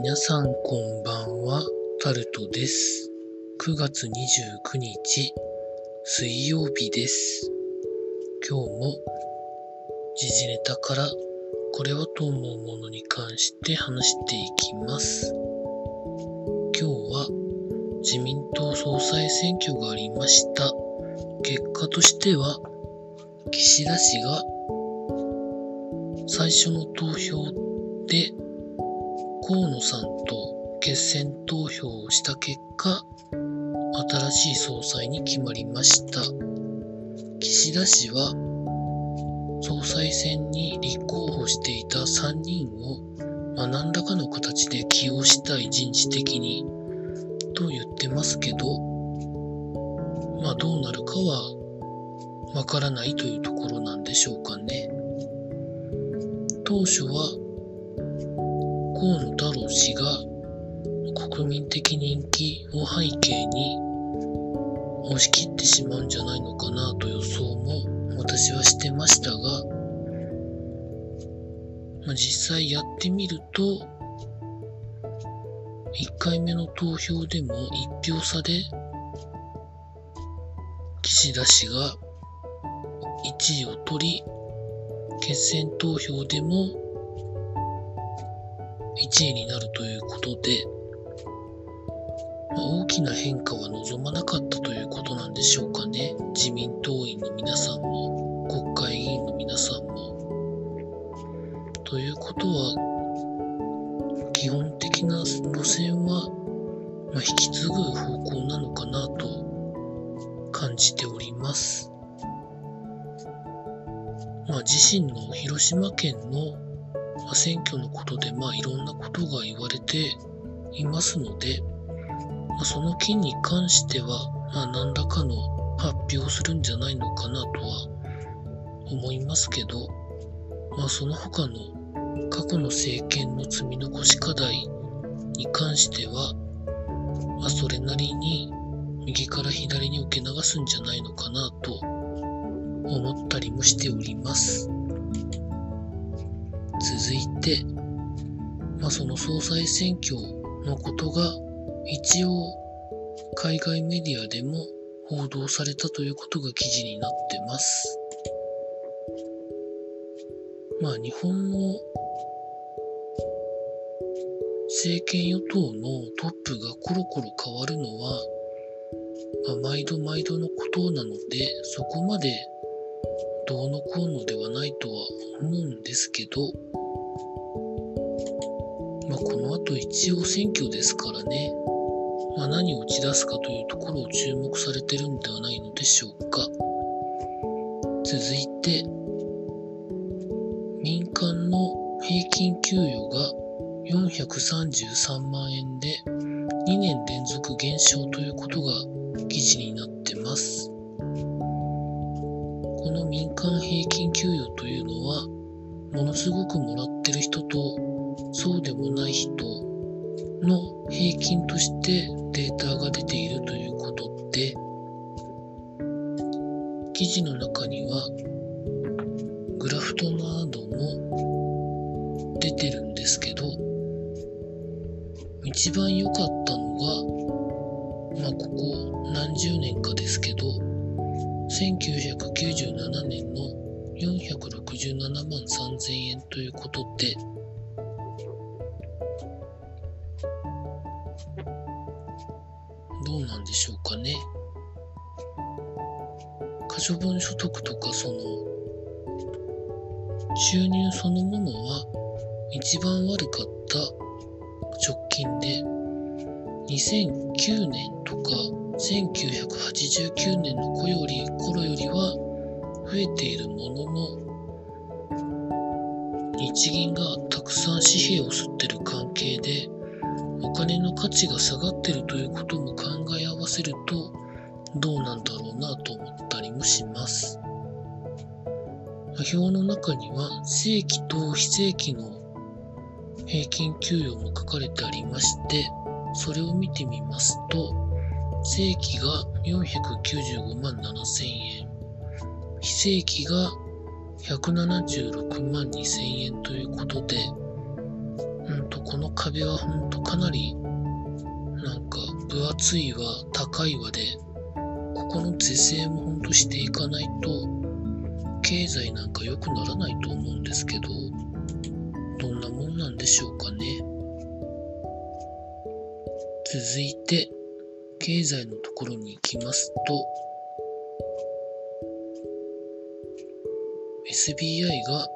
皆さんこんばんは、タルトです。9月29日、水曜日です。今日も時事ネタからこれはと思うものに関して話していきます。今日は自民党総裁選挙がありました。結果としては、岸田氏が最初の投票で河野さんと決選投票をした結果、新しい総裁に決まりました。岸田氏は総裁選に立候補していた3人を、まあ、何らかの形で起用したい人事的にと言ってますけど、まあどうなるかはわからないというところなんでしょうかね。当初は河野太郎氏が国民的人気を背景に押し切ってしまうんじゃないのかなと予想も私はしてましたが、まあ、実際やってみると1回目の投票でも1票差で岸田氏が1位を取り決選投票でも1位になるということで、まあ、大きな変化は望まなかったということなんでしょうかね。自民党員の皆さんも、国会議員の皆さんも。ということは、基本的な路線は、まあ、引き継ぐ方向なのかなと感じております。まあ、自身の広島県のま選挙のことで、まあ、いろんなことが言われていますので、まあ、その件に関しては、まあ、何らかの発表をするんじゃないのかなとは思いますけど、まあ、その他の過去の政権の積み残し課題に関しては、まあ、それなりに右から左に受け流すんじゃないのかなと思ったりもしております。続いて、まあ、その総裁選挙のことが一応海外メディアでも報道されたということが記事になってます。まあ日本の政権与党のトップがコロコロ変わるのは、まあ、毎度毎度のことなので、そこまでどうのこうのではないとは思うんですけど、まあ、この後一応選挙ですからね、まあ、何を打ち出すかというところを注目されてるんではないのでしょうか。続いて、民間の平均給与が433万円で2年連続減少ということが記事になってます。この民間平均給与というのは、ものすごくもらってる人と、そうでもない人の平均としてデータが出ているということで、記事の中には、グラフトなども出てるんですけど、一番良かったのが、まあ、ここ何十年かですけど、1997年の467万3000円ということで、どうなんでしょうかね。可処分所得とかその収入そのものは一番悪かった直近で2009年とか1989年の頃より頃よりは増えているものの日銀がたくさん紙幣を吸ってる関係でお金の価値が下がってるということも考え合わせるとどうなんだろうなと思ったりもします。表の中には正規と非正規の平均給与も書かれてありまして、それを見てみますと、正規が495万7千円、非正規が176万2千円ということで、うんと、この壁はほんとかなりなんか分厚いわ高いわでここの是正もほんとしていかないと経済なんか良くならないと思うんですけどどんなもんなんでしょうかね。続いて経済のところに行きますと SBI が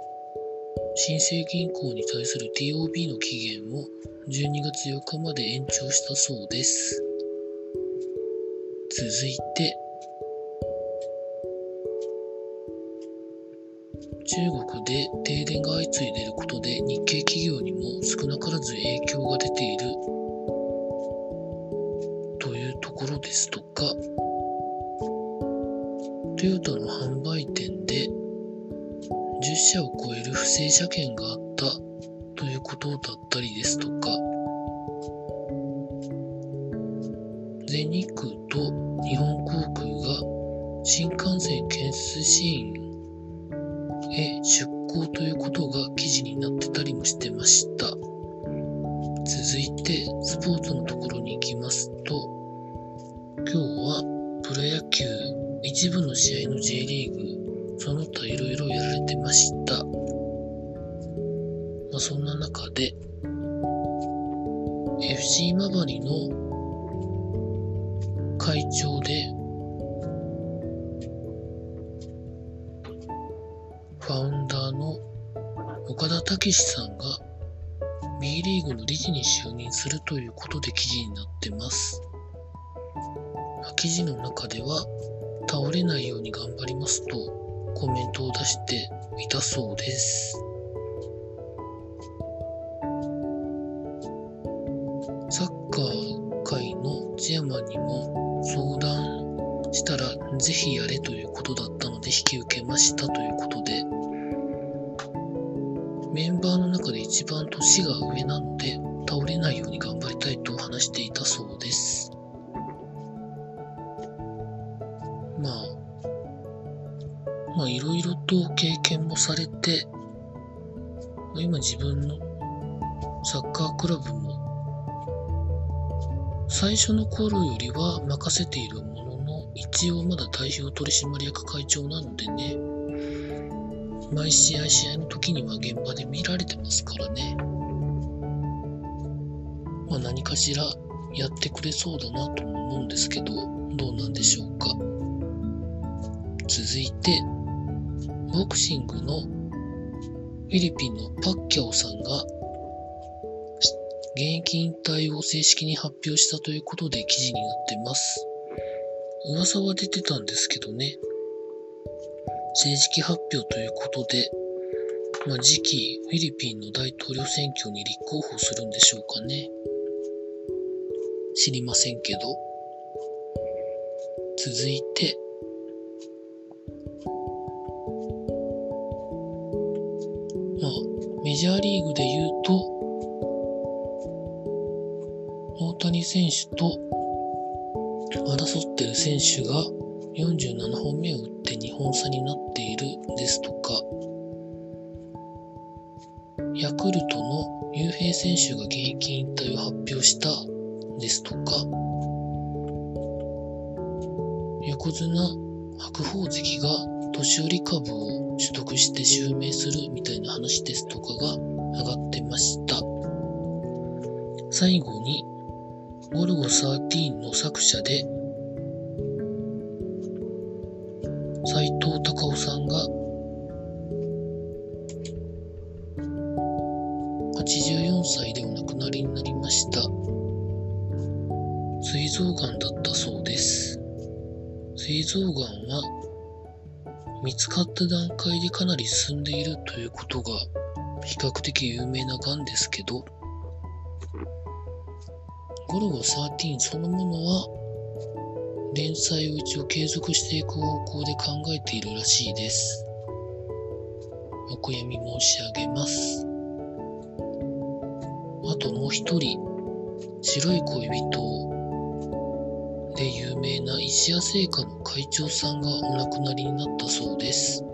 新生銀行に対する TOB の期限を12月8日まで延長したそうです。続いて、中国で停電が相次いでいることで日系企業にも少なからず影響トヨタの販売店で10社を超える不正車検があったということだったりですとか、全日空と日本航空が新幹線建設支援へ出向ということが記事になってたりもしてました。続いて、スポーツのところに行きますと、今日はプロ野球一部の試合の J リーグその他いろいろやられてました。まあ、そんな中で、FC 今治の会長で、ファウンダーの岡田武史さんが B リーグの理事に就任するということで記事になってます。記事の中では倒れないように頑張りますとコメントを出していたそうです。サッカー界のチェマンにも相談したらぜひやれということだったので引き受けましたということでメンバーの中で一番年が上なので倒れないように頑張りたいと話していたそうです。まあまあいろいろと経験もされて、今自分のサッカークラブも最初の頃よりは任せているものの、一応まだ代表取締役会長なのでね、毎試合試合の時には現場で見られてますからね。まあ何かしらやってくれそうだなと思うんですけど、どうなんでしょうか。続いて、ボクシングのフィリピンのパッキャオさんが現役引退を正式に発表したということで記事になってます。噂は出てたんですけどね、正式発表ということで、まあ、次期フィリピンの大統領選挙に立候補するんでしょうかね。知りませんけど。続いて、ジャーリーグで言うと、大谷選手と争ってる選手が47本目を打って2本差になっているですとか、ヤクルトの雄平選手が現役引退を発表したですとか、横綱白鵬関が年寄り株を取得して襲名するみたいな話ですとかが上がってました。最後に、ゴルゴ13の作者で、斎藤隆夫さんが84歳でお亡くなりになりました。膵臓がんだったそうです。膵臓がんは見つかった段階でかなり進んでいるということが比較的有名な癌ですけど、ゴルゴ13そのものは連載を一応継続していく方向で考えているらしいです。お悔やみ申し上げます。あともう一人、白い恋人をで有名な石屋製菓の会長さんがお亡くなりになったそうです。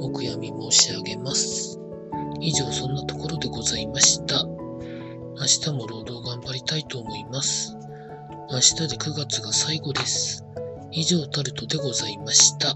お悔やみ申し上げます。以上そんなところでございました。明日も労働頑張りたいと思います。明日で9月が最後です。以上タルトでございました。